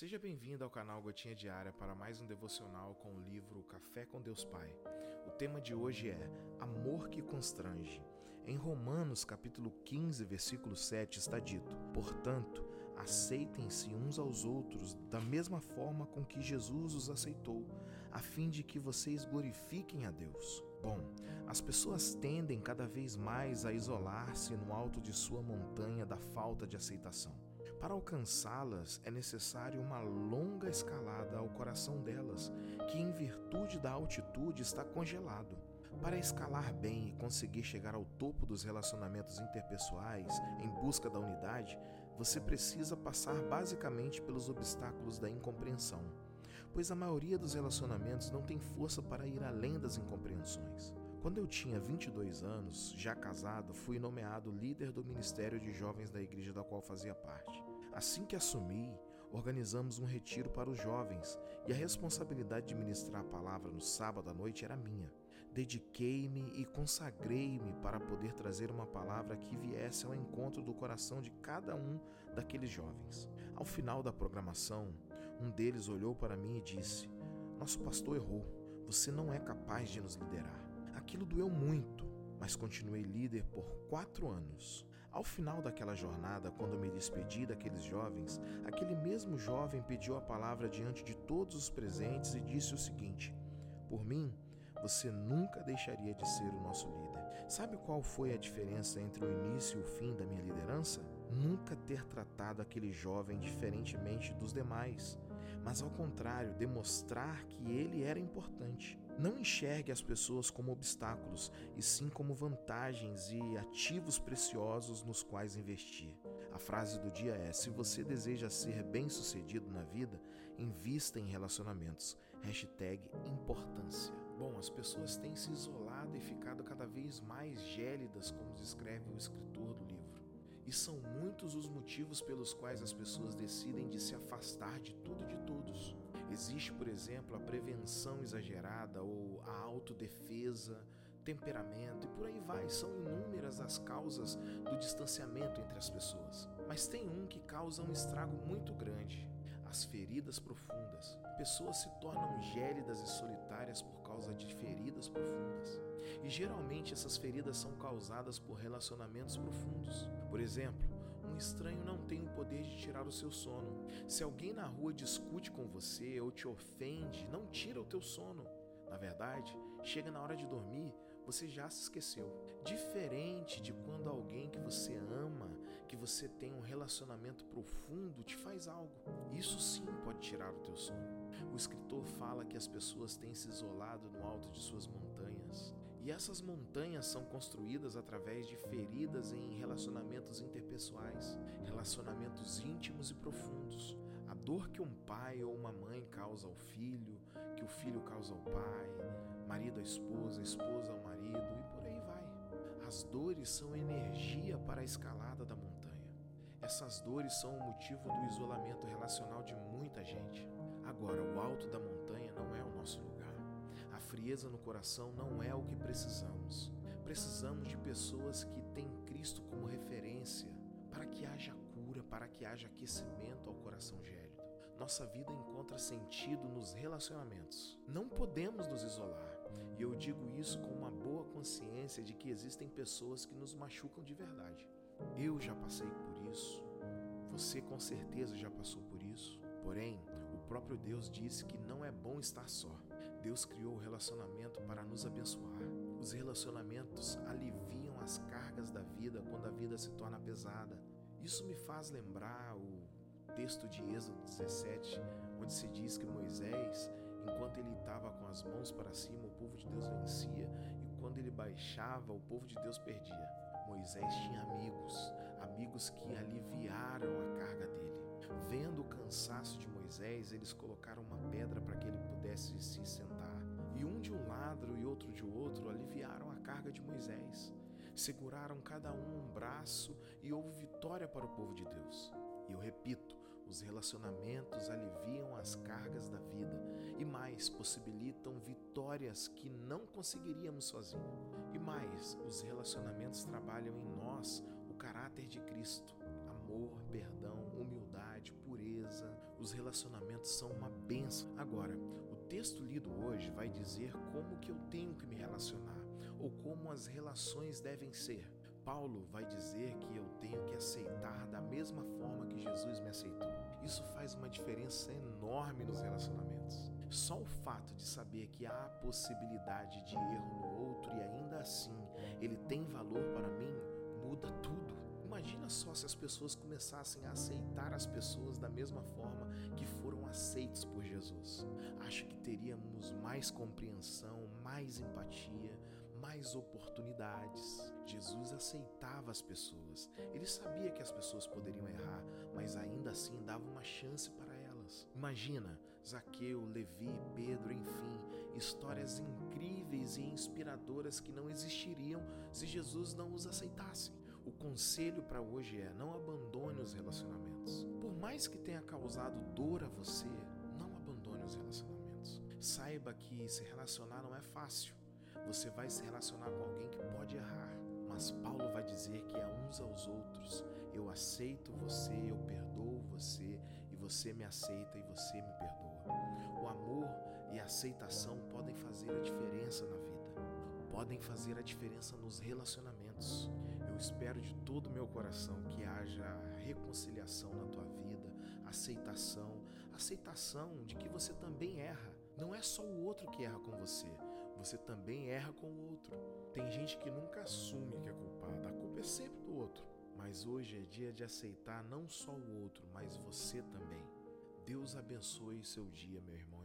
Seja bem-vindo ao canal Gotinha Diária para mais um devocional com o livro Café com Deus Pai. O tema de hoje é Amor que constrange. Em Romanos, capítulo 15, versículo 7 está dito: "Portanto, aceitem-se uns aos outros da mesma forma com que Jesus os aceitou, a fim de que vocês glorifiquem a Deus." Bom, as pessoas tendem cada vez mais a isolar-se no alto de sua montanha da falta de aceitação. Para alcançá-las é necessário uma longa escalada ao coração delas, que em virtude da altitude está congelado. Para escalar bem e conseguir chegar ao topo dos relacionamentos interpessoais em busca da unidade, você precisa passar basicamente pelos obstáculos da incompreensão, pois a maioria dos relacionamentos não tem força para ir além das incompreensões. Quando eu tinha 22 anos, já casado, fui nomeado líder do ministério de jovens da igreja da qual fazia parte. Assim que assumi, organizamos um retiro para os jovens e a responsabilidade de ministrar a palavra no sábado à noite era minha. Dediquei-me e consagrei-me para poder trazer uma palavra que viesse ao encontro do coração de cada um daqueles jovens. Ao final da programação, um deles olhou para mim e disse: Nosso pastor errou, você não é capaz de nos liderar. Aquilo doeu muito, mas continuei líder por quatro anos. Ao final daquela jornada, quando me despedi daqueles jovens, aquele mesmo jovem pediu a palavra diante de todos os presentes e disse o seguinte: Por mim, você nunca deixaria de ser o nosso líder. Sabe qual foi a diferença entre o início e o fim da minha liderança? Nunca ter tratado aquele jovem diferentemente dos demais, mas ao contrário, demonstrar que ele era importante. Não enxergue as pessoas como obstáculos, e sim como vantagens e ativos preciosos nos quais investir. A frase do dia é: se você deseja ser bem-sucedido na vida, invista em relacionamentos. Hashtag importância. Bom, as pessoas têm se isolado e ficado cada vez mais gélidas, como descreve o escritor do livro. E são muitos os motivos pelos quais as pessoas decidem de se afastar de tudo e de todos. Existe, por exemplo, a prevenção exagerada ou a autodefesa, temperamento e por aí vai. São inúmeras as causas do distanciamento entre as pessoas. Mas tem um que causa um estrago muito grande: as feridas profundas. Pessoas se tornam gélidas e solitárias por causa de feridas profundas. E geralmente essas feridas são causadas por relacionamentos profundos. Por exemplo, um estranho não tem o poder de tirar o seu sono. Se alguém na rua discute com você ou te ofende, não tira o teu sono na verdade, chega na hora de dormir, você já se esqueceu. Diferente de quando alguém que você ama, que você tem um relacionamento profundo, te faz algo. Isso sim pode tirar o teu sono. O escritor fala que as pessoas têm se isolado no alto de suas montanhas. E essas montanhas são construídas através de feridas em relacionamentos interpessoais, relacionamentos íntimos e profundos. A dor que um pai ou uma mãe causa ao filho, que o filho causa ao pai, marido à esposa, esposa ao marido e por aí vai. As dores são energia para a escalada da montanha. Essas dores são o motivo do isolamento relacional de muita gente. Agora, o alto da montanha não é o nosso lugar. Frieza no coração não é o que precisamos. Precisamos de pessoas que têm Cristo como referência para que haja cura, para que haja aquecimento ao coração gélido. Nossa vida encontra sentido nos relacionamentos. Não podemos nos isolar. E eu digo isso com uma boa consciência de que existem pessoas que nos machucam de verdade. Eu já passei por isso. Você com certeza já passou por isso. Porém, próprio Deus disse que não é bom estar só. Deus criou o relacionamento para nos abençoar. Os relacionamentos aliviam as cargas da vida quando a vida se torna pesada. Isso me faz lembrar o texto de Êxodo 17, onde se diz que Moisés, enquanto ele estava com as mãos para cima, o povo de Deus vencia, e quando ele baixava, o povo de Deus perdia. Moisés tinha amigos, amigos que aliviaram a Moisés, eles colocaram uma pedra para que ele pudesse se sentar. E um de um lado e outro de outro aliviaram a carga de Moisés. Seguraram cada um um braço e houve vitória para o povo de Deus. E eu repito, os relacionamentos aliviam as cargas da vida e mais possibilitam vitórias que não conseguiríamos sozinho. E mais, os relacionamentos trabalham em nós o caráter de Cristo, amor, perdão, humildade pureza. Os relacionamentos são uma benção. Agora, o texto lido hoje vai dizer como que eu tenho que me relacionar ou como as relações devem ser. Paulo vai dizer que eu tenho que aceitar da mesma forma que Jesus me aceitou. Isso faz uma diferença enorme nos relacionamentos. Só o fato de saber que há a possibilidade de erro no outro e ainda assim ele tem valor para mim muda tudo. Imagina só se as pessoas começassem a aceitar as pessoas da mesma forma que foram aceitos por Jesus. Acho que teríamos mais compreensão, mais empatia, mais oportunidades. Jesus aceitava as pessoas. Ele sabia que as pessoas poderiam errar, mas ainda assim dava uma chance para elas. Imagina Zaqueu, Levi, Pedro, enfim, histórias incríveis e inspiradoras que não existiriam se Jesus não os aceitasse. O conselho para hoje é: não abandone os relacionamentos. Por mais que tenha causado dor a você, não abandone os relacionamentos. Saiba que se relacionar não é fácil. Você vai se relacionar com alguém que pode errar, mas Paulo vai dizer que a uns aos outros eu aceito você, eu perdoo você e você me aceita e você me perdoa. O amor e a aceitação podem fazer a diferença na vida, podem fazer a diferença nos relacionamentos. Espero de todo o meu coração que haja reconciliação na tua vida, aceitação, aceitação de que você também erra. Não é só o outro que erra com você, você também erra com o outro. Tem gente que nunca assume que é culpada, a culpa é sempre do outro. Mas hoje é dia de aceitar não só o outro, mas você também. Deus abençoe seu dia, meu irmão